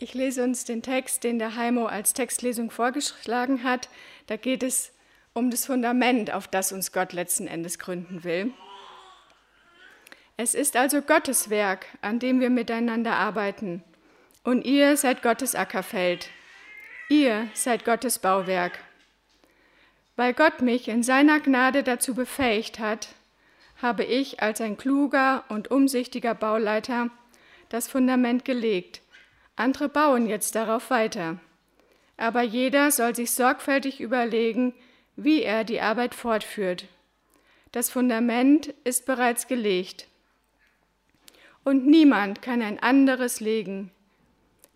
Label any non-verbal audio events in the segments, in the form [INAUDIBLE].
Ich lese uns den Text, den der Heimo als Textlesung vorgeschlagen hat. Da geht es um das Fundament, auf das uns Gott letzten Endes gründen will. Es ist also Gottes Werk, an dem wir miteinander arbeiten. Und ihr seid Gottes Ackerfeld. Ihr seid Gottes Bauwerk. Weil Gott mich in seiner Gnade dazu befähigt hat, habe ich als ein kluger und umsichtiger Bauleiter das Fundament gelegt – andere bauen jetzt darauf weiter. Aber jeder soll sich sorgfältig überlegen, wie er die Arbeit fortführt. Das Fundament ist bereits gelegt. Und niemand kann ein anderes legen.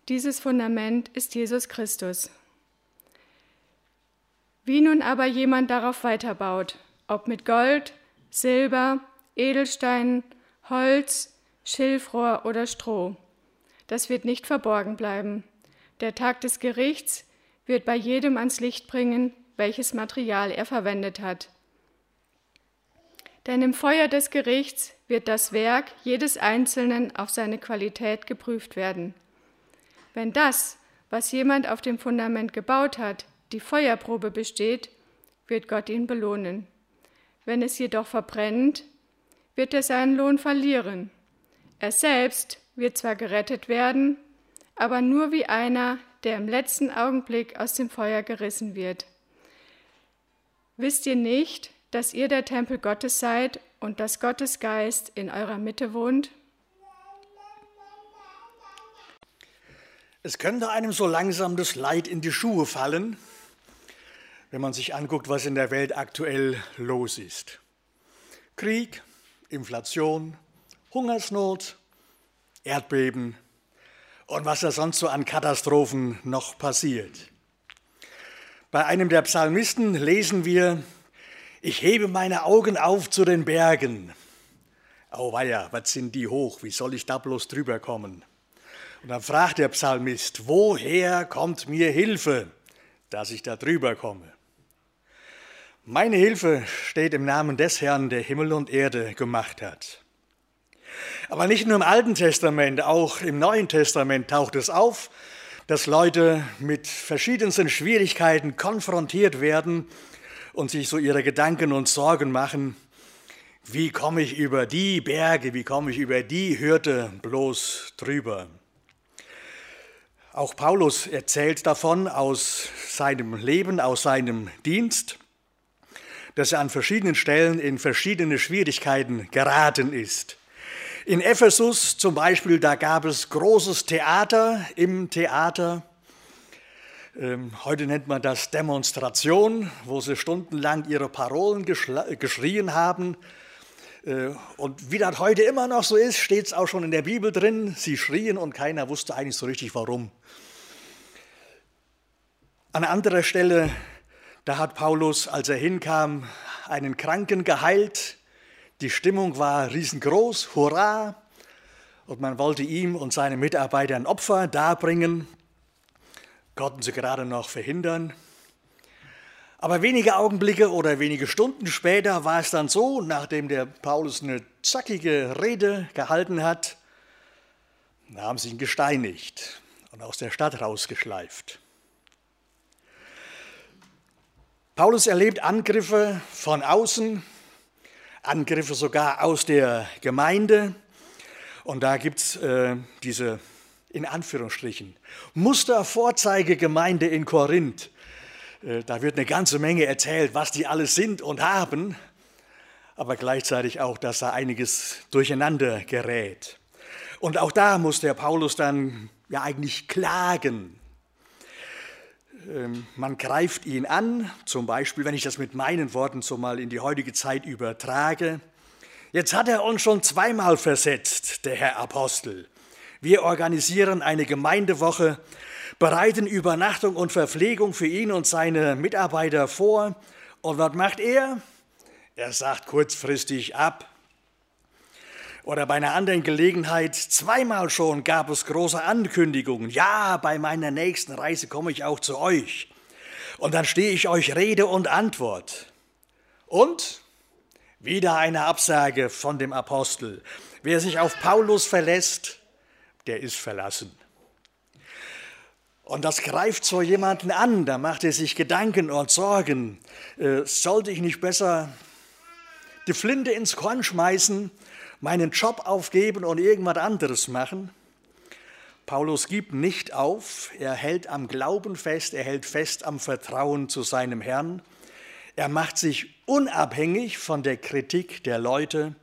Dieses Fundament ist Jesus Christus. Wie nun aber jemand darauf weiterbaut, ob mit Gold, Silber, Edelsteinen, Holz, Schilfrohr oder Stroh, das wird nicht verborgen bleiben. Der Tag des Gerichts wird bei jedem ans Licht bringen, welches Material er verwendet hat. Denn im Feuer des Gerichts wird das Werk jedes Einzelnen auf seine Qualität geprüft werden. Wenn das, was jemand auf dem Fundament gebaut hat, die Feuerprobe besteht, wird Gott ihn belohnen. Wenn es jedoch verbrennt, wird er seinen Lohn verlieren. Er selbst wird zwar gerettet werden, aber nur wie einer, der im letzten Augenblick aus dem Feuer gerissen wird. Wisst ihr nicht, dass ihr der Tempel Gottes seid und dass Gottes Geist in eurer Mitte wohnt? Es könnte einem so langsam das Leid in die Schuhe fallen, wenn man sich anguckt, was in der Welt aktuell los ist. Krieg, Inflation, Hungersnot, Erdbeben und was da sonst so an Katastrophen noch passiert. Bei einem der Psalmisten lesen wir, ich hebe meine Augen auf zu den Bergen. Auweia, was sind die hoch? Wie soll ich da bloß drüber kommen? Und dann fragt der Psalmist, woher kommt mir Hilfe, dass ich da drüber komme? Meine Hilfe steht im Namen des Herrn, der Himmel und Erde gemacht hat. Aber nicht nur im Alten Testament, auch im Neuen Testament taucht es auf, dass Leute mit verschiedensten Schwierigkeiten konfrontiert werden und sich so ihre Gedanken und Sorgen machen, wie komme ich über die Berge, wie komme ich über die Hürde bloß drüber. Auch Paulus erzählt davon aus seinem Leben, aus seinem Dienst, dass er an verschiedenen Stellen in verschiedene Schwierigkeiten geraten ist. In Ephesus zum Beispiel, da gab es großes Theater im Theater. Ähm, heute nennt man das Demonstration, wo sie stundenlang ihre Parolen geschrien haben. Äh, und wie das heute immer noch so ist, steht es auch schon in der Bibel drin. Sie schrien und keiner wusste eigentlich so richtig warum. An anderer Stelle, da hat Paulus, als er hinkam, einen Kranken geheilt die Stimmung war riesengroß, hurra! Und man wollte ihm und seinen Mitarbeitern Opfer darbringen, konnten sie gerade noch verhindern. Aber wenige Augenblicke oder wenige Stunden später war es dann so, nachdem der Paulus eine zackige Rede gehalten hat, haben sie ihn gesteinigt und aus der Stadt rausgeschleift. Paulus erlebt Angriffe von außen, Angriffe sogar aus der Gemeinde. Und da gibt es äh, diese, in Anführungsstrichen, Mustervorzeigegemeinde in Korinth. Äh, da wird eine ganze Menge erzählt, was die alles sind und haben, aber gleichzeitig auch, dass da einiges durcheinander gerät. Und auch da muss der Paulus dann ja eigentlich klagen. Ähm, man greift ihn an, zum Beispiel, wenn ich das mit meinen Worten so mal in die heutige Zeit übertrage. Jetzt hat er uns schon zweimal versetzt, der Herr Apostel. Wir organisieren eine Gemeindewoche, bereiten Übernachtung und Verpflegung für ihn und seine Mitarbeiter vor. Und was macht er? Er sagt kurzfristig ab. Oder bei einer anderen Gelegenheit, zweimal schon gab es große Ankündigungen. Ja, bei meiner nächsten Reise komme ich auch zu euch. Und dann stehe ich euch Rede und Antwort. Und wieder eine Absage von dem Apostel. Wer sich auf Paulus verlässt, der ist verlassen. Und das greift so jemanden an, da macht er sich Gedanken und Sorgen. Äh, sollte ich nicht besser die Flinte ins Korn schmeißen, meinen Job aufgeben und irgendwas anderes machen? Paulus gibt nicht auf, er hält am Glauben fest, er hält fest am Vertrauen zu seinem Herrn. Er macht sich unabhängig von der Kritik der Leute,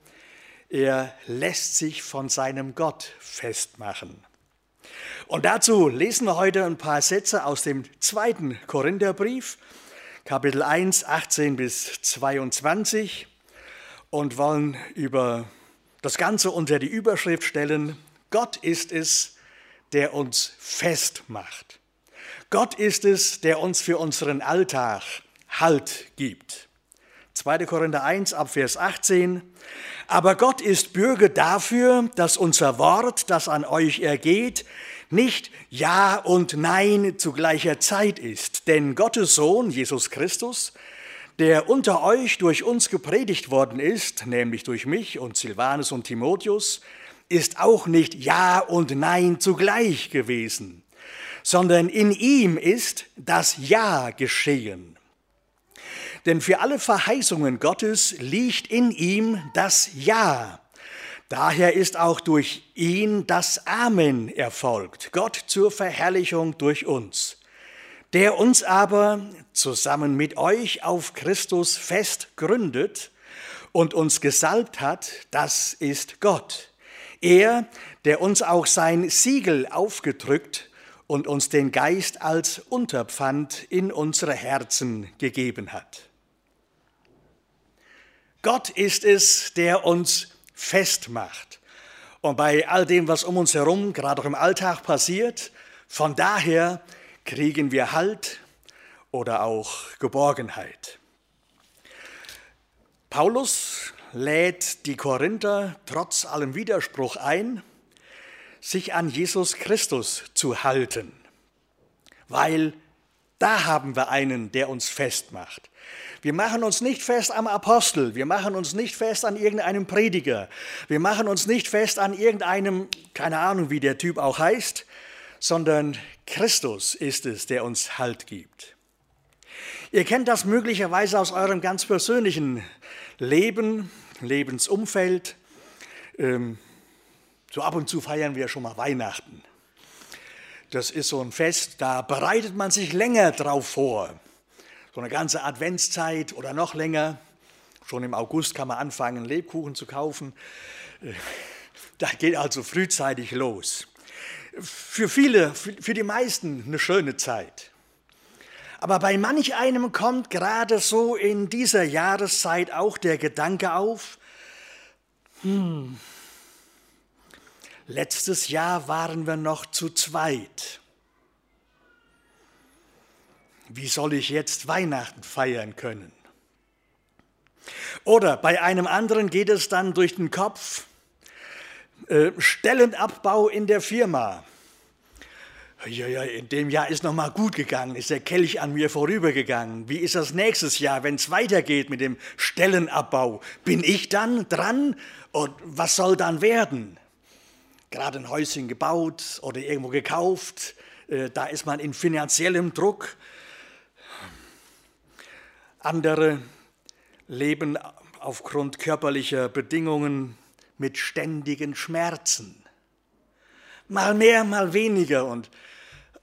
er lässt sich von seinem Gott festmachen. Und dazu lesen wir heute ein paar Sätze aus dem zweiten Korintherbrief, Kapitel 1, 18 bis 22 und wollen über das Ganze unter die Überschrift stellen, Gott ist es, der uns festmacht. Gott ist es, der uns für unseren Alltag Halt gibt. 2. Korinther 1 ab Vers 18. Aber Gott ist Bürger dafür, dass unser Wort, das an euch ergeht, nicht Ja und Nein zu gleicher Zeit ist. Denn Gottes Sohn, Jesus Christus, der unter euch durch uns gepredigt worden ist, nämlich durch mich und Silvanus und Timotheus, ist auch nicht Ja und Nein zugleich gewesen, sondern in ihm ist das Ja geschehen. Denn für alle Verheißungen Gottes liegt in ihm das Ja. Daher ist auch durch ihn das Amen erfolgt, Gott zur Verherrlichung durch uns, der uns aber zusammen mit euch auf Christus fest gründet und uns gesalbt hat, das ist Gott er, der uns auch sein Siegel aufgedrückt und uns den Geist als Unterpfand in unsere Herzen gegeben hat. Gott ist es, der uns festmacht. Und bei all dem, was um uns herum, gerade auch im Alltag passiert, von daher kriegen wir Halt oder auch Geborgenheit. Paulus lädt die Korinther trotz allem Widerspruch ein, sich an Jesus Christus zu halten, weil da haben wir einen, der uns festmacht. Wir machen uns nicht fest am Apostel, wir machen uns nicht fest an irgendeinem Prediger, wir machen uns nicht fest an irgendeinem, keine Ahnung, wie der Typ auch heißt, sondern Christus ist es, der uns Halt gibt. Ihr kennt das möglicherweise aus eurem ganz persönlichen Leben, Lebensumfeld. Ähm, so ab und zu feiern wir schon mal Weihnachten. Das ist so ein Fest, da bereitet man sich länger drauf vor. So eine ganze Adventszeit oder noch länger. Schon im August kann man anfangen, Lebkuchen zu kaufen. Äh, da geht also frühzeitig los. Für viele, für die meisten eine schöne Zeit. Aber bei manch einem kommt gerade so in dieser Jahreszeit auch der Gedanke auf, hm, letztes Jahr waren wir noch zu zweit. Wie soll ich jetzt Weihnachten feiern können? Oder bei einem anderen geht es dann durch den Kopf, äh, Stellenabbau in der Firma. Ja, ja, in dem Jahr ist noch mal gut gegangen, ist der Kelch an mir vorübergegangen. Wie ist das nächstes Jahr, wenn es weitergeht mit dem Stellenabbau? Bin ich dann dran und was soll dann werden? Gerade ein Häuschen gebaut oder irgendwo gekauft, äh, da ist man in finanziellem Druck. Andere leben aufgrund körperlicher Bedingungen mit ständigen Schmerzen. Mal mehr, mal weniger und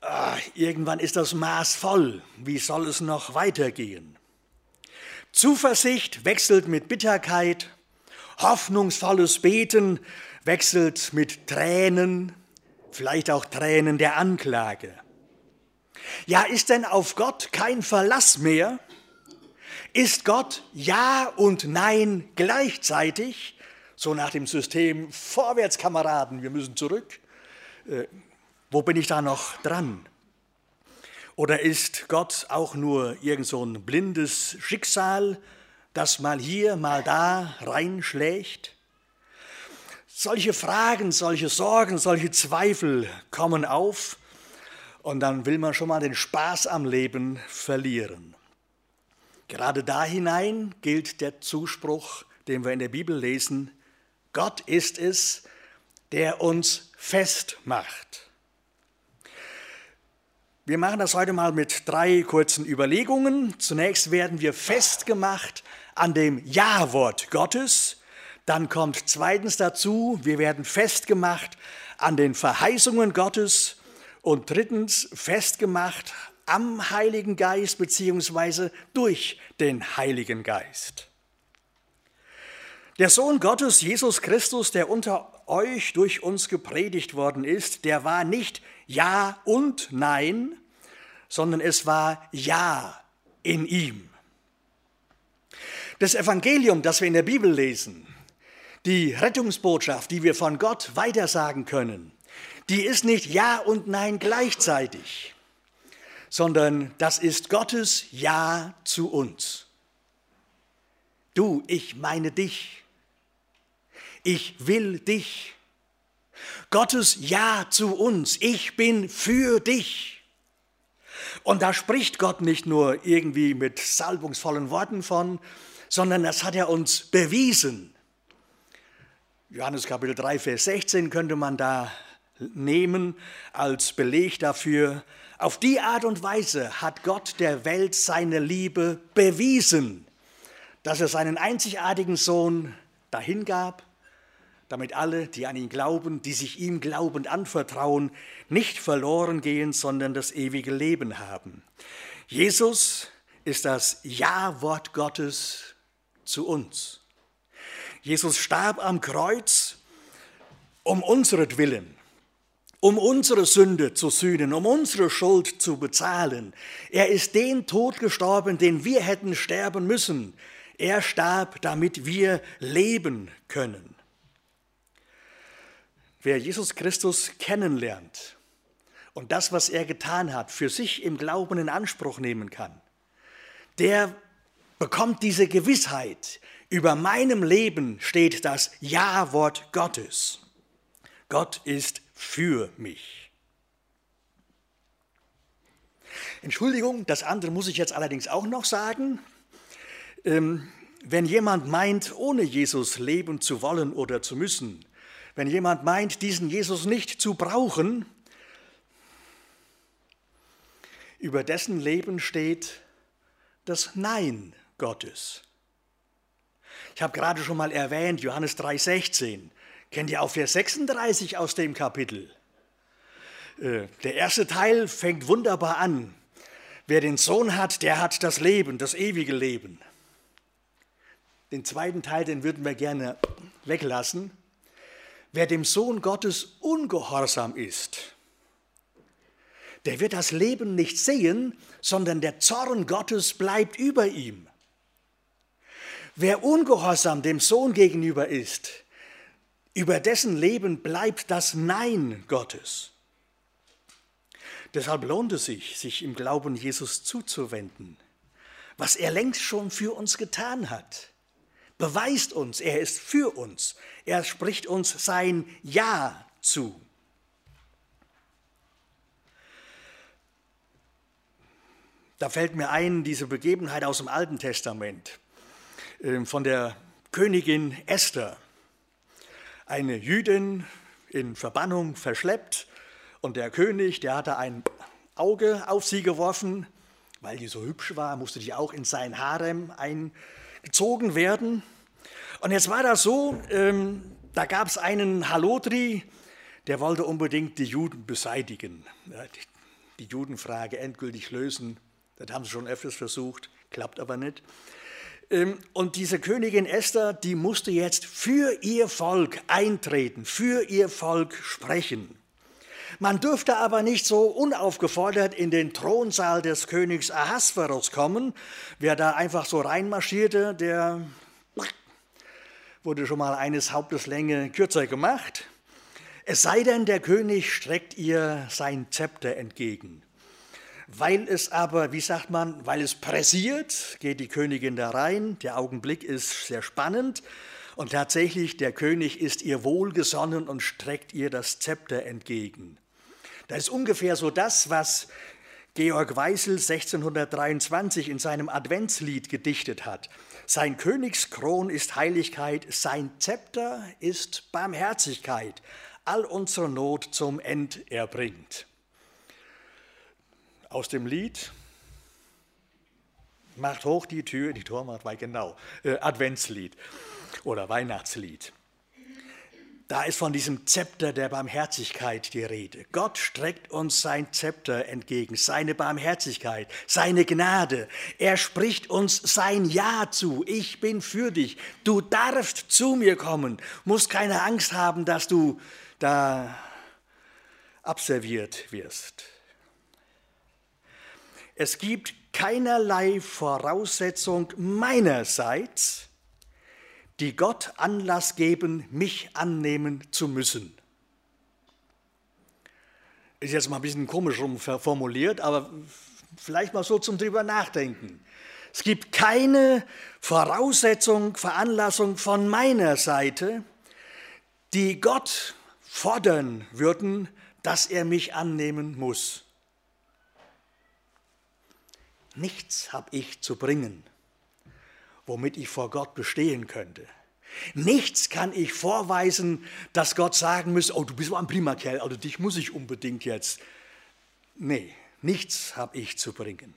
ach, irgendwann ist das Maß voll. Wie soll es noch weitergehen? Zuversicht wechselt mit Bitterkeit, hoffnungsvolles Beten wechselt mit Tränen, vielleicht auch Tränen der Anklage. Ja, ist denn auf Gott kein Verlass mehr? Ist Gott Ja und Nein gleichzeitig? So nach dem System Vorwärts, Kameraden, wir müssen zurück. Äh, wo bin ich da noch dran? Oder ist Gott auch nur irgend so ein blindes Schicksal, das mal hier, mal da reinschlägt? Solche Fragen, solche Sorgen, solche Zweifel kommen auf und dann will man schon mal den Spaß am Leben verlieren. Gerade da hinein gilt der Zuspruch, den wir in der Bibel lesen, Gott ist es, der uns festmacht. Wir machen das heute mal mit drei kurzen Überlegungen. Zunächst werden wir festgemacht an dem Ja-Wort Gottes. Dann kommt zweitens dazu, wir werden festgemacht an den Verheißungen Gottes. Und drittens festgemacht am Heiligen Geist beziehungsweise durch den Heiligen Geist. Der Sohn Gottes, Jesus Christus, der unter euch durch uns gepredigt worden ist, der war nicht Ja und Nein, sondern es war Ja in ihm. Das Evangelium, das wir in der Bibel lesen, die Rettungsbotschaft, die wir von Gott weitersagen können, die ist nicht Ja und Nein gleichzeitig, sondern das ist Gottes Ja zu uns. Du, ich meine dich. Ich will dich. Gottes Ja zu uns. Ich bin für dich. Und da spricht Gott nicht nur irgendwie mit salbungsvollen Worten von, sondern das hat er uns bewiesen. Johannes Kapitel 3, Vers 16 könnte man da nehmen als Beleg dafür. Auf die Art und Weise hat Gott der Welt seine Liebe bewiesen, dass er seinen einzigartigen Sohn dahingab, damit alle, die an ihn glauben, die sich ihm glaubend anvertrauen, nicht verloren gehen, sondern das ewige Leben haben. Jesus ist das Ja-Wort Gottes zu uns. Jesus starb am Kreuz um unseretwillen, um unsere Sünde zu sühnen, um unsere Schuld zu bezahlen. Er ist den Tod gestorben, den wir hätten sterben müssen. Er starb, damit wir leben können. Wer Jesus Christus kennenlernt und das, was er getan hat, für sich im Glauben in Anspruch nehmen kann, der bekommt diese Gewissheit, über meinem Leben steht das Ja-Wort Gottes. Gott ist für mich. Entschuldigung, das andere muss ich jetzt allerdings auch noch sagen. Ähm, wenn jemand meint, ohne Jesus leben zu wollen oder zu müssen, wenn jemand meint, diesen Jesus nicht zu brauchen, über dessen Leben steht das Nein Gottes. Ich habe gerade schon mal erwähnt, Johannes 3,16. Kennt ihr auch Vers 36 aus dem Kapitel? Äh, der erste Teil fängt wunderbar an. Wer den Sohn hat, der hat das Leben, das ewige Leben. Den zweiten Teil, den würden wir gerne weglassen. Wer dem Sohn Gottes ungehorsam ist, der wird das Leben nicht sehen, sondern der Zorn Gottes bleibt über ihm. Wer ungehorsam dem Sohn gegenüber ist, über dessen Leben bleibt das Nein Gottes. Deshalb lohnt es sich, sich im Glauben Jesus zuzuwenden, was er längst schon für uns getan hat beweist uns, er ist für uns. Er spricht uns sein Ja zu. Da fällt mir ein, diese Begebenheit aus dem Alten Testament ähm, von der Königin Esther, eine Jüdin in Verbannung verschleppt und der König, der hatte ein Auge auf sie geworfen, weil die so hübsch war, musste die auch in sein Harem ein gezogen werden. Und jetzt war das so, ähm, da gab es einen Halotri, der wollte unbedingt die Juden beseitigen, die Judenfrage endgültig lösen. Das haben sie schon öfters versucht, klappt aber nicht. Ähm, und diese Königin Esther, die musste jetzt für ihr Volk eintreten, für ihr Volk sprechen. Man dürfte aber nicht so unaufgefordert in den Thronsaal des Königs Ahasveros kommen. Wer da einfach so reinmarschierte, der wurde schon mal eines Hauptes Länge kürzer gemacht. Es sei denn, der König streckt ihr sein Zepter entgegen. Weil es aber, wie sagt man, weil es pressiert, geht die Königin da rein. Der Augenblick ist sehr spannend. Und tatsächlich, der König ist ihr wohlgesonnen und streckt ihr das Zepter entgegen. Das ist ungefähr so das, was Georg Weissel 1623 in seinem Adventslied gedichtet hat. Sein Königskron ist Heiligkeit, sein Zepter ist Barmherzigkeit, all unsere Not zum End erbringt. aus dem Lied Macht hoch die Tür, die Tor macht weit, genau, äh, Adventslied oder Weihnachtslied. Da ist von diesem Zepter der Barmherzigkeit die Rede. Gott streckt uns sein Zepter entgegen, seine Barmherzigkeit, seine Gnade. Er spricht uns sein Ja zu. Ich bin für dich. Du darfst zu mir kommen. Musst keine Angst haben, dass du da abserviert wirst. Es gibt keinerlei Voraussetzung meinerseits, die Gott Anlass geben, mich annehmen zu müssen. Ist jetzt mal ein bisschen komisch formuliert, aber vielleicht mal so zum drüber nachdenken. Es gibt keine Voraussetzung, Veranlassung von meiner Seite, die Gott fordern würden, dass er mich annehmen muss. Nichts habe ich zu bringen womit ich vor Gott bestehen könnte. Nichts kann ich vorweisen, dass Gott sagen müsse, oh, du bist aber ein prima Kerl, also dich muss ich unbedingt jetzt. Nee, nichts habe ich zu bringen.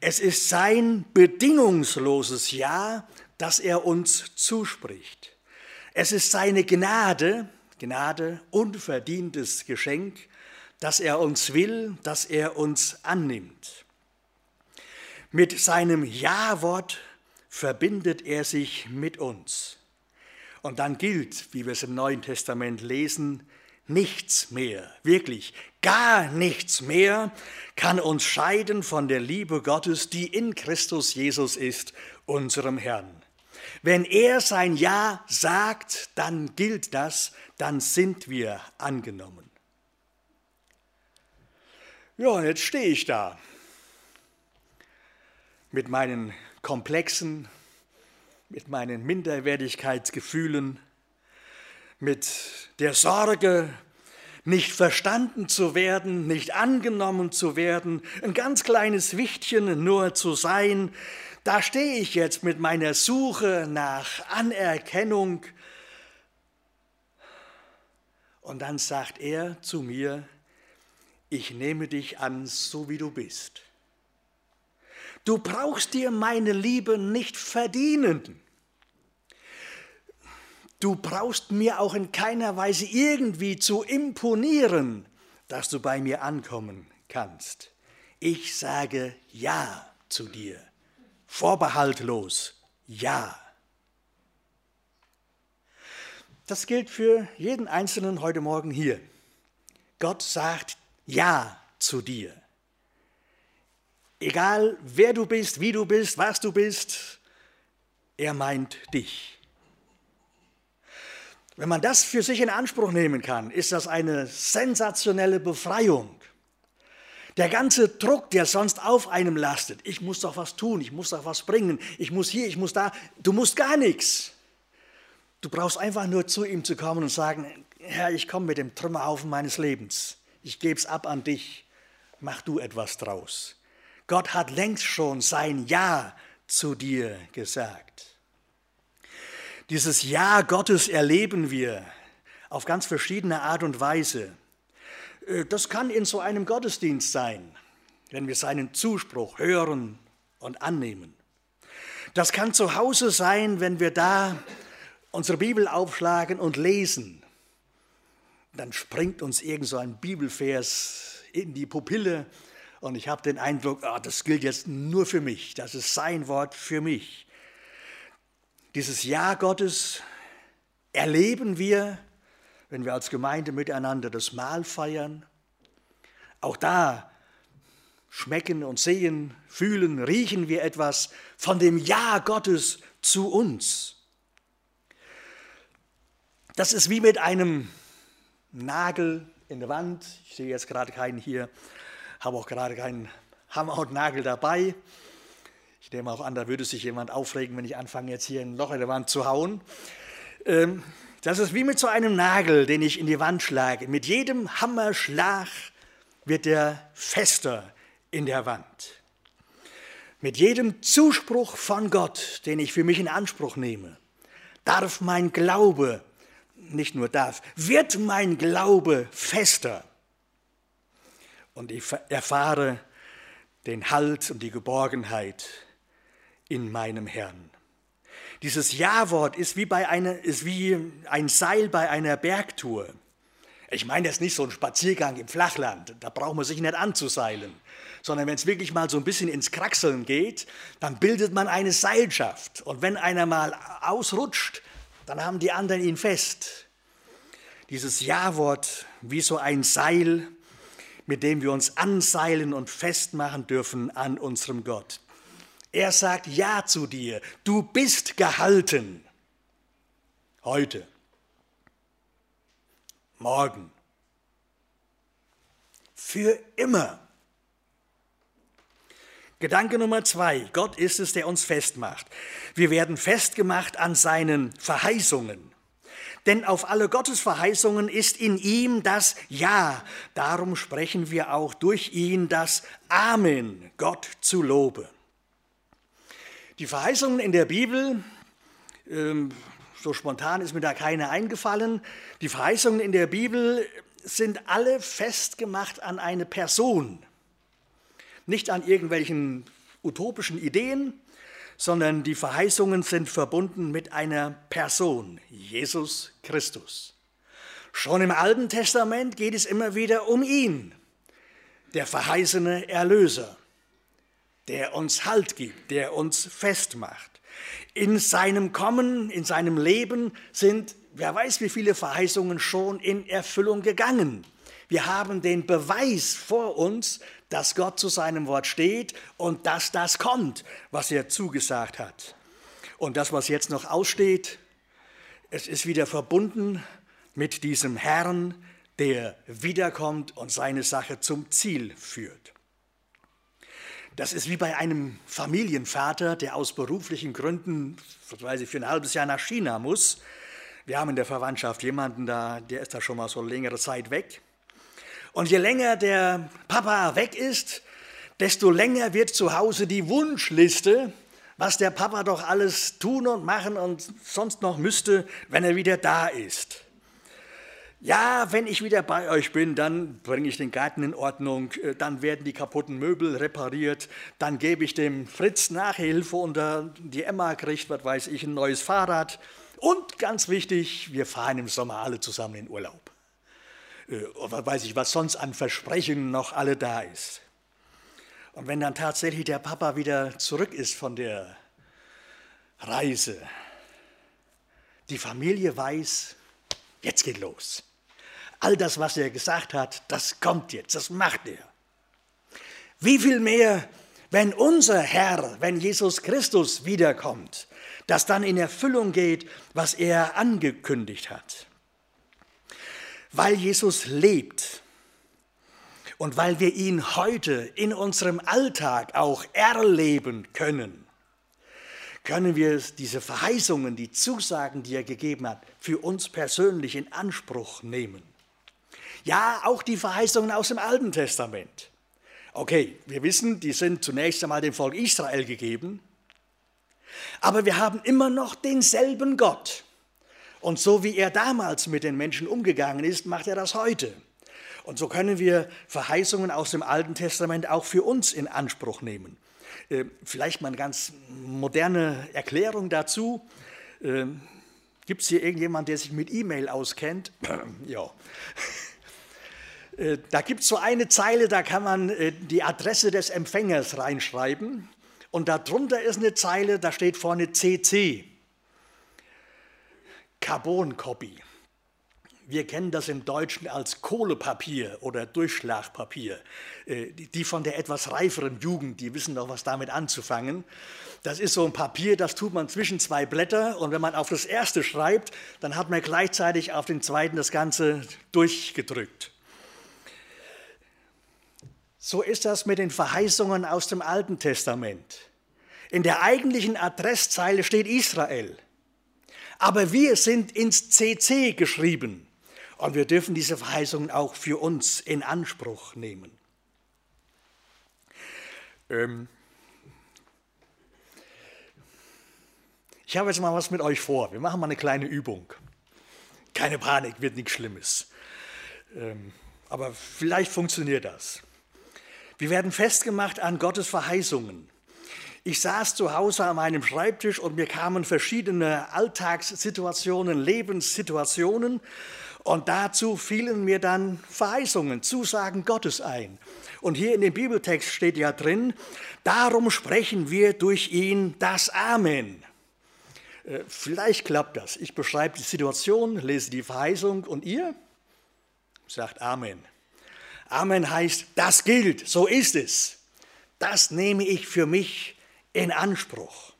Es ist sein bedingungsloses Ja, das er uns zuspricht. Es ist seine Gnade, Gnade, unverdientes Geschenk, das er uns will, das er uns annimmt. Mit seinem Ja-Wort verbindet er sich mit uns. Und dann gilt, wie wir es im Neuen Testament lesen, nichts mehr, wirklich gar nichts mehr kann uns scheiden von der Liebe Gottes, die in Christus Jesus ist, unserem Herrn. Wenn er sein Ja sagt, dann gilt das, dann sind wir angenommen. Ja, und jetzt stehe ich da mit meinen Komplexen, mit meinen Minderwertigkeitsgefühlen, mit der Sorge, nicht verstanden zu werden, nicht angenommen zu werden, ein ganz kleines Wichtchen nur zu sein. Da stehe ich jetzt mit meiner Suche nach Anerkennung. Und dann sagt er zu mir, ich nehme dich an, so wie du bist. Du brauchst dir meine Liebe nicht verdienen. Du brauchst mir auch in keiner Weise irgendwie zu imponieren, dass du bei mir ankommen kannst. Ich sage Ja zu dir. Vorbehaltlos Ja. Das gilt für jeden Einzelnen heute Morgen hier. Gott sagt Ja zu dir. Egal wer du bist, wie du bist, was du bist, er meint dich. Wenn man das für sich in Anspruch nehmen kann, ist das eine sensationelle Befreiung. Der ganze Druck, der sonst auf einem lastet, ich muss doch was tun, ich muss doch was bringen, ich muss hier, ich muss da, du musst gar nichts. Du brauchst einfach nur zu ihm zu kommen und sagen, Herr, ich komme mit dem Trümmerhaufen meines Lebens, ich gebe es ab an dich, mach du etwas draus. Gott hat längst schon sein Ja zu dir gesagt. Dieses Ja Gottes erleben wir auf ganz verschiedene Art und Weise. Äh, das kann in so einem Gottesdienst sein, wenn wir seinen Zuspruch hören und annehmen. Das kann zu Hause sein, wenn wir da unsere Bibel aufschlagen und lesen. Dann springt uns irgend so ein Bibelvers in die Pupille und ich habe den Eindruck, oh, das gilt jetzt nur für mich. Das ist sein Wort für mich. Dieses Ja Gottes erleben wir, wenn wir als Gemeinde miteinander das Mahl feiern. Auch da schmecken und sehen, fühlen, riechen wir etwas von dem Ja Gottes zu uns. Das ist wie mit einem Nagel in der Wand. Ich sehe jetzt gerade keinen hier habe auch gerade keinen Hammer und Nagel dabei. Ich nehme auch an, da würde sich jemand aufregen, wenn ich anfange, jetzt hier ein Loch in der Wand zu hauen. Ähm, das ist wie mit so einem Nagel, den ich in die Wand schlage. Mit jedem Hammerschlag wird er fester in der Wand. Mit jedem Zuspruch von Gott, den ich für mich in Anspruch nehme, darf mein Glaube, nicht nur darf, wird mein Glaube fester. Und ich erfahre den Halt und die Geborgenheit in meinem Herrn. Dieses Ja-Wort ist wie, ist wie ein Seil bei einer Bergtour. Ich meine jetzt nicht so ein Spaziergang im Flachland, da braucht man sich nicht anzuseilen, sondern wenn es wirklich mal so ein bisschen ins Kraxeln geht, dann bildet man eine Seilschaft. Und wenn einer mal ausrutscht, dann haben die anderen ihn fest. Dieses Ja-Wort wie so ein Seil, mit dem wir uns anseilen und festmachen dürfen an unserem Gott. Er sagt Ja zu dir, du bist gehalten. Heute morgen, für immer. Gedanke Nummer zwei, Gott ist es, der uns festmacht. Wir werden festgemacht an seinen Verheißungen. Denn auf alle Gottes Verheißungen ist in ihm das Ja. Darum sprechen wir auch durch ihn das Amen, Gott zu Lobe. Die Verheißungen in der Bibel, ähm, so spontan ist mir da keine eingefallen. Die Verheißungen in der Bibel sind alle festgemacht an eine Person, nicht an irgendwelchen utopischen Ideen, sondern die Verheißungen sind verbunden mit einer Person, Jesus Christus. Schon im Alten Testament geht es immer wieder um ihn, der verheißene Erlöser, der uns Halt gibt, der uns festmacht. In seinem Kommen, in seinem Leben sind, wer weiß, wie viele Verheißungen schon in Erfüllung gegangen. Wir haben den Beweis vor uns, dass Gott zu seinem Wort steht und dass das kommt, was er zugesagt hat. Und das, was jetzt noch aussteht, es ist wieder verbunden mit diesem Herrn, der wiederkommt und seine Sache zum Ziel führt. Das ist wie bei einem Familienvater, der aus beruflichen Gründen, sie für ein halbes Jahr nach China muss. Wir haben in der Verwandtschaft jemanden da, der ist da schon mal so längere Zeit weg. Und je länger der Papa weg ist, desto länger wird zu Hause die Wunschliste, was der Papa doch alles tun und machen und sonst noch müsste, wenn er wieder da ist. Ja, wenn ich wieder bei euch bin, dann bringe ich den Garten in Ordnung, äh, dann werden die kaputten Möbel repariert, dann gebe ich dem Fritz Nachhilfe und die Emma kriegt, was weiß ich, ein neues Fahrrad. Und ganz wichtig, wir fahren im Sommer alle zusammen in Urlaub. Äh, weiß ich, was sonst an Versprechen noch alle da ist. Und wenn dann tatsächlich der Papa wieder zurück ist von der Reise, die Familie weiß, jetzt geht los. All das, was er gesagt hat, das kommt jetzt, das macht er. Wie viel mehr, wenn unser Herr, wenn Jesus Christus wiederkommt, das dann in Erfüllung geht, was er angekündigt hat. Weil Jesus lebt und weil wir ihn heute in unserem Alltag auch erleben können, können wir diese Verheißungen, die Zusagen, die er gegeben hat, für uns persönlich in Anspruch nehmen. Ja, auch die Verheißungen aus dem Alten Testament. Okay, wir wissen, die sind zunächst einmal dem Volk Israel gegeben, aber wir haben immer noch denselben Gott. Und so wie er damals mit den Menschen umgegangen ist, macht er das heute. Und so können wir Verheißungen aus dem Alten Testament auch für uns in Anspruch nehmen. Äh, vielleicht mal eine ganz moderne Erklärung dazu. Äh, Gibt es hier irgendjemand, der sich mit E-Mail auskennt? [CLEARS THROAT] ja. Äh, da gibt es so eine Zeile, da kann man die Adresse des Empfängers reinschreiben und darunter ist eine Zeile, da steht vorne CC, Carbon Copy. Wir kennen das im Deutschen als Kohlepapier oder Durchschlagpapier. Äh, die von der etwas reiferen Jugend, die wissen noch, was damit anzufangen. Das ist so ein Papier, das tut man zwischen zwei Blätter und wenn man auf das erste schreibt, dann hat man gleichzeitig auf den zweiten das Ganze durchgedrückt. So ist das mit den Verheißungen aus dem Alten Testament. In der eigentlichen Adresszeile steht Israel. Aber wir sind ins CC geschrieben und wir dürfen diese Verheißungen auch für uns in Anspruch nehmen. Ähm ich habe jetzt mal was mit euch vor. Wir machen mal eine kleine Übung. Keine Panik, wird nichts Schlimmes. Ähm aber vielleicht funktioniert das. Wir werden festgemacht an Gottes Verheißungen. Ich saß zu Hause an meinem Schreibtisch und mir kamen verschiedene Alltagssituationen, Lebenssituationen und dazu fielen mir dann Verheißungen, Zusagen Gottes ein. Und hier in dem Bibeltext steht ja drin, darum sprechen wir durch ihn das Amen. Äh, vielleicht klappt das. Ich beschreibe die Situation, lese die Verheißung und ihr sagt Amen. Amen heißt, das gilt, so ist es. Das nehme ich für mich in Anspruch.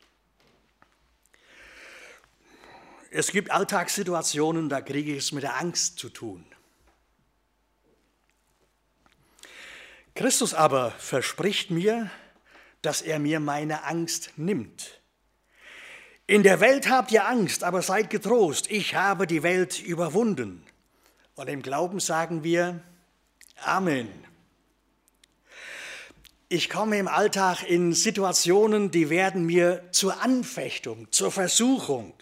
Es gibt Alltagssituationen, da kriege ich es mit der Angst zu tun. Christus aber verspricht mir, dass er mir meine Angst nimmt. In der Welt habt ihr Angst, aber seid getrost, ich habe die Welt überwunden. Und im Glauben sagen wir Amen. Ich komme im Alltag in Situationen, die werden mir zur Anfechtung, zur Versuchung.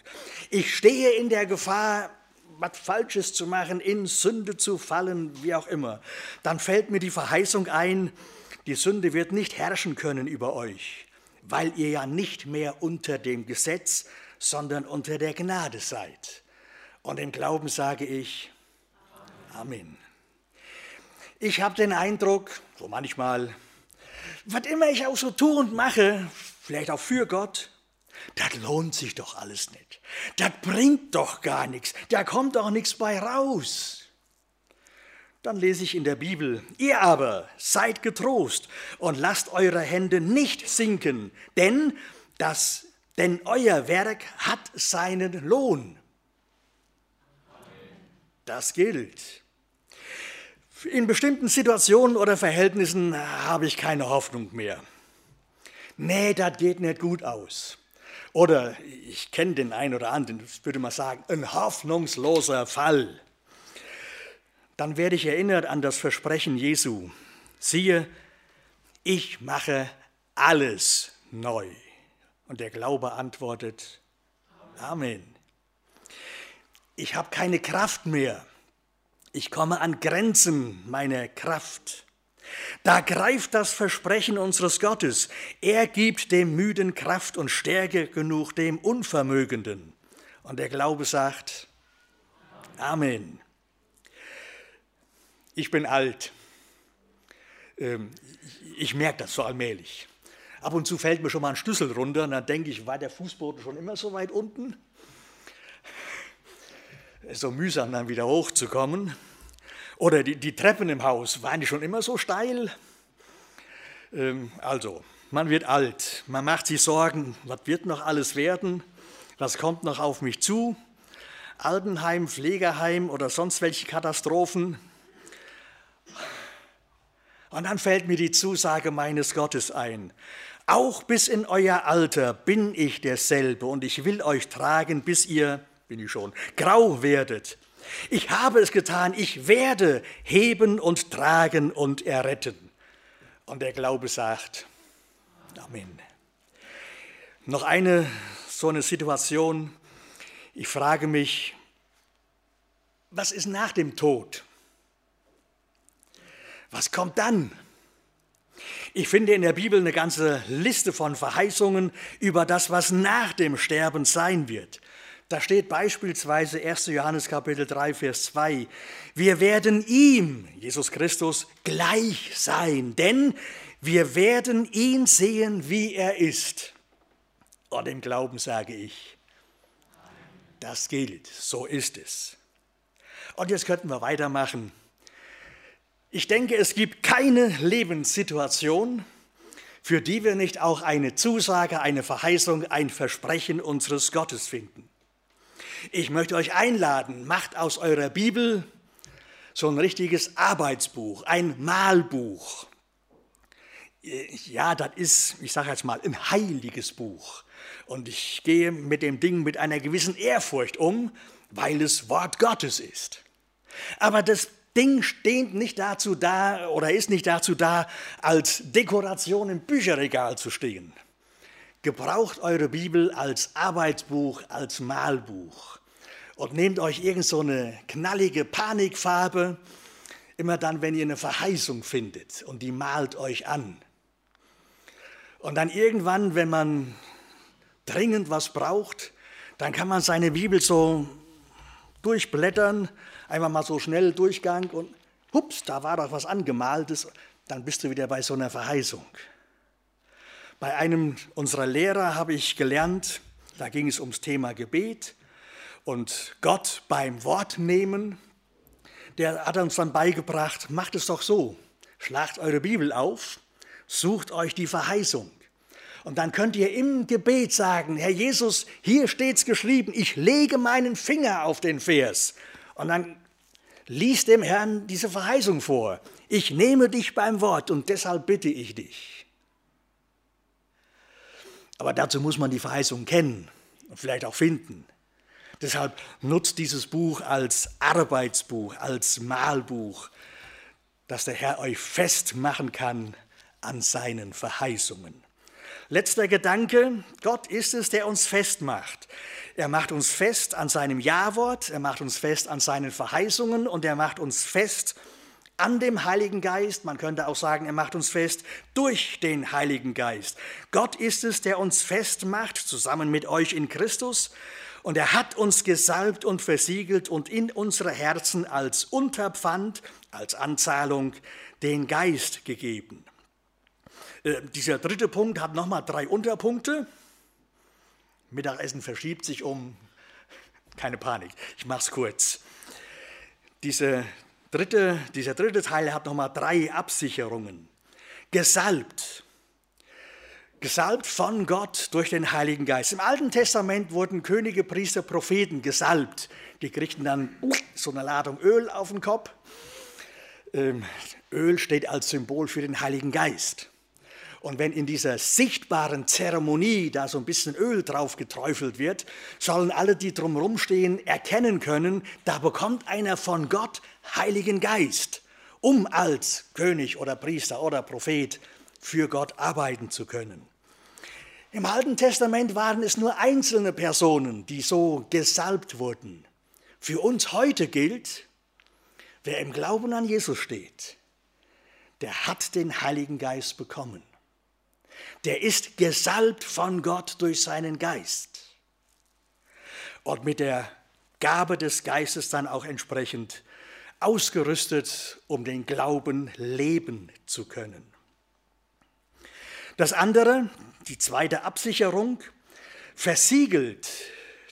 Ich stehe in der Gefahr, was Falsches zu machen, in Sünde zu fallen, wie auch immer. Dann fällt mir die Verheißung ein, die Sünde wird nicht herrschen können über euch weil ihr ja nicht mehr unter dem Gesetz, sondern unter der Gnade seid. Und im Glauben sage ich Amen. Ich habe den Eindruck, so manchmal, was immer ich auch so tue und mache, vielleicht auch für Gott, das lohnt sich doch alles nicht. Das bringt doch gar nichts. Da kommt doch nichts bei raus. Dann lese ich in der Bibel, ihr aber seid getrost und lasst eure Hände nicht sinken, denn, das, denn euer Werk hat seinen Lohn. Das gilt. In bestimmten Situationen oder Verhältnissen habe ich keine Hoffnung mehr. Nee, das geht nicht gut aus. Oder ich kenne den einen oder anderen, würde man sagen, ein hoffnungsloser Fall dann werde ich erinnert an das Versprechen Jesu. Siehe, ich mache alles neu. Und der Glaube antwortet, Amen. Ich habe keine Kraft mehr. Ich komme an Grenzen meiner Kraft. Da greift das Versprechen unseres Gottes. Er gibt dem Müden Kraft und Stärke genug dem Unvermögenden. Und der Glaube sagt, Amen. Ich bin alt. Ähm, ich merke das so allmählich. Ab und zu fällt mir schon mal ein Schlüssel runter und dann denke ich, war der Fußboden schon immer so weit unten? So mühsam dann wieder hochzukommen. Oder die, die Treppen im Haus, waren die schon immer so steil? Ähm, also, man wird alt, man macht sich Sorgen, was wird noch alles werden? Was kommt noch auf mich zu? Altenheim, Pflegeheim oder sonst welche Katastrophen? Und dann fällt mir die Zusage meines Gottes ein. Auch bis in euer Alter bin ich derselbe und ich will euch tragen, bis ihr, bin ich schon, grau werdet. Ich habe es getan, ich werde heben und tragen und erretten. Und der Glaube sagt, Amen. Noch eine so eine Situation. Ich frage mich, was ist nach dem Tod? Was kommt dann? Ich finde in der Bibel eine ganze Liste von Verheißungen über das, was nach dem Sterben sein wird. Da steht beispielsweise 1. Johannes Kapitel 3, Vers 2, wir werden ihm, Jesus Christus, gleich sein, denn wir werden ihn sehen, wie er ist. Und im Glauben sage ich, das gilt, so ist es. Und jetzt könnten wir weitermachen. Ich denke, es gibt keine Lebenssituation, für die wir nicht auch eine Zusage, eine Verheißung, ein Versprechen unseres Gottes finden. Ich möchte euch einladen, macht aus eurer Bibel so ein richtiges Arbeitsbuch, ein Malbuch. Ja, das ist, ich sage jetzt mal, ein heiliges Buch. Und ich gehe mit dem Ding mit einer gewissen Ehrfurcht um, weil es Wort Gottes ist. Aber das Ding steht nicht dazu da oder ist nicht dazu da, als Dekoration im Bücherregal zu stehen. Gebraucht eure Bibel als Arbeitsbuch, als Malbuch und nehmt euch irgend so eine knallige Panikfarbe, immer dann, wenn ihr eine Verheißung findet und die malt euch an. Und dann irgendwann, wenn man dringend was braucht, dann kann man seine Bibel so durchblättern, einfach mal so schnell Durchgang und hups, da war doch was angemaltes, dann bist du wieder bei so einer Verheißung. Bei einem unserer Lehrer habe ich gelernt, da ging es ums Thema Gebet und Gott beim Wort nehmen. Der hat uns dann beigebracht, macht es doch so, schlagt eure Bibel auf, sucht euch die Verheißung. Und dann könnt ihr im Gebet sagen, Herr Jesus, hier steht's geschrieben, ich lege meinen Finger auf den Vers. Und dann liest dem Herrn diese Verheißung vor. Ich nehme dich beim Wort und deshalb bitte ich dich. Aber dazu muss man die Verheißung kennen und vielleicht auch finden. Deshalb nutzt dieses Buch als Arbeitsbuch, als Malbuch, dass der Herr euch festmachen kann an seinen Verheißungen. Letzter Gedanke, Gott ist es, der uns festmacht. Er macht uns fest an seinem Ja-Wort, er macht uns fest an seinen Verheißungen und er macht uns fest an dem Heiligen Geist. Man könnte auch sagen, er macht uns fest durch den Heiligen Geist. Gott ist es, der uns festmacht, zusammen mit euch in Christus. Und er hat uns gesalbt und versiegelt und in unsere Herzen als Unterpfand, als Anzahlung den Geist gegeben. Äh, dieser dritte Punkt hat nochmal drei Unterpunkte. Mittagessen verschiebt sich um, keine Panik, ich mache es kurz. Diese dritte, dieser dritte Teil hat nochmal drei Absicherungen. Gesalbt. Gesalbt von Gott durch den Heiligen Geist. Im Alten Testament wurden Könige, Priester, Propheten gesalbt. Die kriegten dann so eine Ladung Öl auf den Kopf. Ähm, Öl steht als Symbol für den Heiligen Geist. Und wenn in dieser sichtbaren Zeremonie da so ein bisschen Öl drauf geträufelt wird, sollen alle, die drumherum stehen, erkennen können, da bekommt einer von Gott Heiligen Geist, um als König oder Priester oder Prophet für Gott arbeiten zu können. Im Alten Testament waren es nur einzelne Personen, die so gesalbt wurden. Für uns heute gilt, wer im Glauben an Jesus steht, der hat den Heiligen Geist bekommen der ist gesalbt von Gott durch seinen Geist. Und mit der Gabe des Geistes dann auch entsprechend ausgerüstet, um den Glauben leben zu können. Das andere, die zweite Absicherung, versiegelt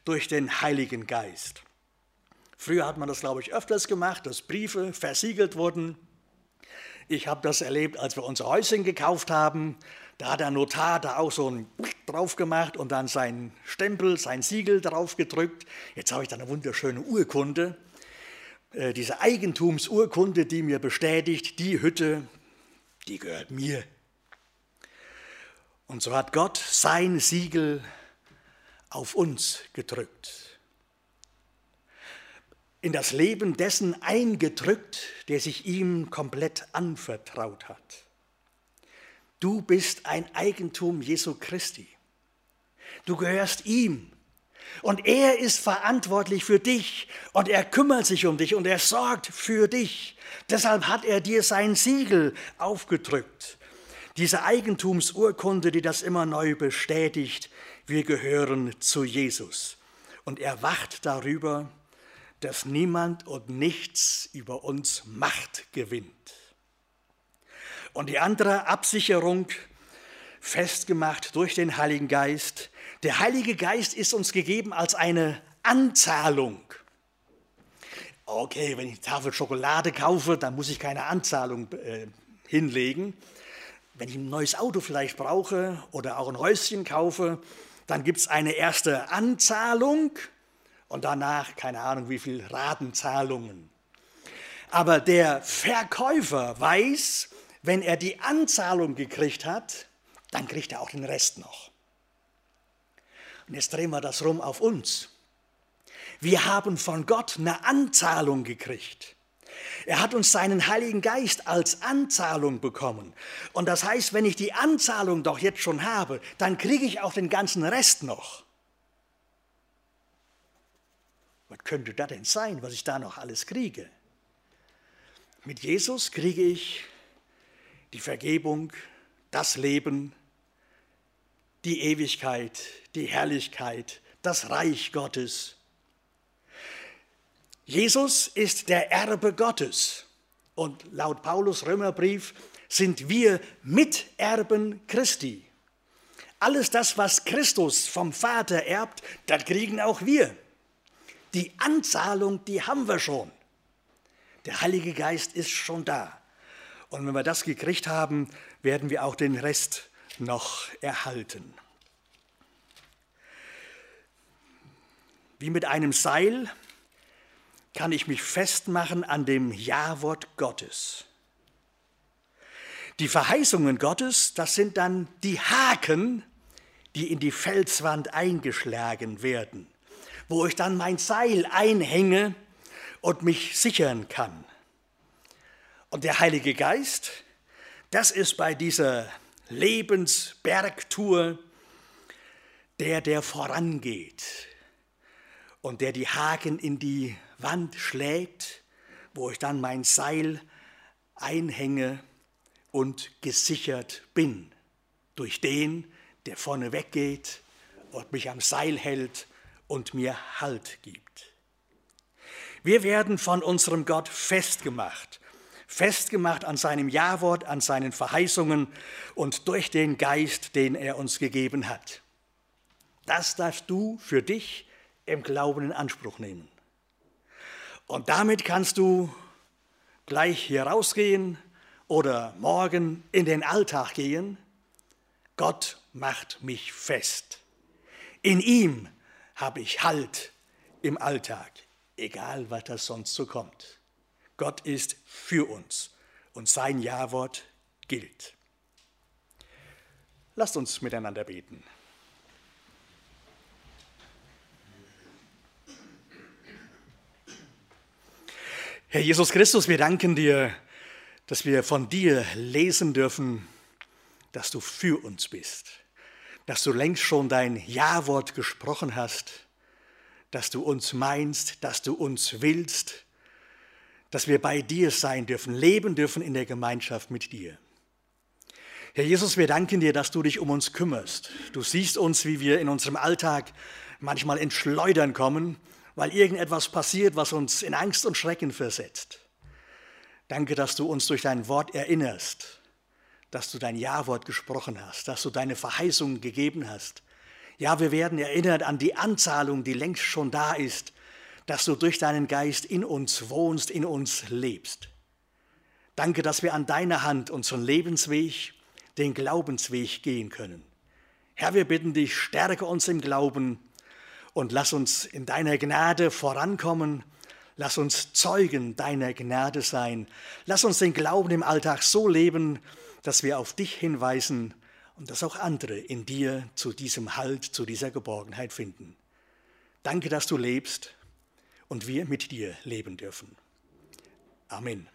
durch den Heiligen Geist. Früher hat man das, glaube ich, öfters gemacht, dass Briefe versiegelt wurden. Ich habe das erlebt, als wir unser Häuschen gekauft haben. Da hat der Notar da auch so ein drauf gemacht und dann sein Stempel, sein Siegel drauf gedrückt. Jetzt habe ich da eine wunderschöne Urkunde, äh, diese Eigentumsurkunde, die mir bestätigt, die Hütte, die gehört mir. Und so hat Gott sein Siegel auf uns gedrückt. In das Leben dessen eingedrückt, der sich ihm komplett anvertraut hat. Du bist ein Eigentum Jesu Christi. Du gehörst ihm. Und er ist verantwortlich für dich und er kümmert sich um dich und er sorgt für dich. Deshalb hat er dir sein Siegel aufgedrückt. Diese Eigentumsurkunde, die das immer neu bestätigt, wir gehören zu Jesus. Und er wacht darüber, dass niemand und nichts über uns Macht gewinnt. Und die andere Absicherung, festgemacht durch den Heiligen Geist, der Heilige Geist ist uns gegeben als eine Anzahlung. Okay, wenn ich eine Tafel Schokolade kaufe, dann muss ich keine Anzahlung äh, hinlegen. Wenn ich ein neues Auto vielleicht brauche oder auch ein Häuschen kaufe, dann gibt es eine erste Anzahlung und danach keine Ahnung wie viele Ratenzahlungen. Aber der Verkäufer weiß, wenn er die Anzahlung gekriegt hat, dann kriegt er auch den Rest noch. Und jetzt drehen wir das rum auf uns. Wir haben von Gott eine Anzahlung gekriegt. Er hat uns seinen Heiligen Geist als Anzahlung bekommen. Und das heißt, wenn ich die Anzahlung doch jetzt schon habe, dann kriege ich auch den ganzen Rest noch. Was könnte das denn sein, was ich da noch alles kriege? Mit Jesus kriege ich die Vergebung, das Leben, die Ewigkeit, die Herrlichkeit, das Reich Gottes. Jesus ist der Erbe Gottes und laut Paulus Römerbrief sind wir Miterben Christi. Alles das, was Christus vom Vater erbt, das kriegen auch wir. Die Anzahlung, die haben wir schon. Der Heilige Geist ist schon da. Und wenn wir das gekriegt haben, werden wir auch den Rest noch erhalten. Wie mit einem Seil kann ich mich festmachen an dem Ja-Wort Gottes. Die Verheißungen Gottes, das sind dann die Haken, die in die Felswand eingeschlagen werden, wo ich dann mein Seil einhänge und mich sichern kann. Und der Heilige Geist, das ist bei dieser Lebensbergtour der, der vorangeht und der die Haken in die Wand schlägt, wo ich dann mein Seil einhänge und gesichert bin durch den, der vorne weggeht und mich am Seil hält und mir Halt gibt. Wir werden von unserem Gott festgemacht, festgemacht an seinem Ja-Wort, an seinen Verheißungen und durch den Geist, den er uns gegeben hat. Das darfst du für dich im Glauben in Anspruch nehmen. Und damit kannst du gleich hier rausgehen oder morgen in den Alltag gehen, Gott macht mich fest. In ihm habe ich Halt im Alltag, egal was das sonst so kommt. Gott ist für uns und sein Ja-Wort gilt. Lasst uns miteinander beten. Herr Jesus Christus, wir danken dir dass wir von dir lesen dürfen, dass du für uns bist, dass du längst schon dein Ja-Wort gesprochen hast, dass du uns meinst, dass du uns willst, dass wir bei dir sein dürfen, leben dürfen in der Gemeinschaft mit dir. Herr Jesus, wir danken dir, dass du dich um uns kümmerst. Du siehst uns, wie wir in unserem Alltag manchmal ins Schleudern kommen, weil irgendetwas passiert, was uns in Angst und Schrecken versetzt. Danke, dass du uns durch dein Wort erinnerst, dass du dein Ja-Wort gesprochen hast, dass du deine Verheißungen gegeben hast. Ja, wir werden erinnert an die Anzahlung, die längst schon da ist, dass du durch deinen Geist in uns wohnst, in uns lebst. Danke, dass wir an deiner Hand unseren Lebensweg, den Glaubensweg gehen können. Herr, wir bitten dich, stärke uns im Glauben und lass uns in deiner Gnade vorankommen Lass uns Zeugen deiner Gnade sein. Lass uns den Glauben im Alltag so leben, dass wir auf dich hinweisen und dass auch andere in dir zu diesem Halt, zu dieser Geborgenheit finden. Danke, dass du lebst und wir mit dir leben dürfen. Amen.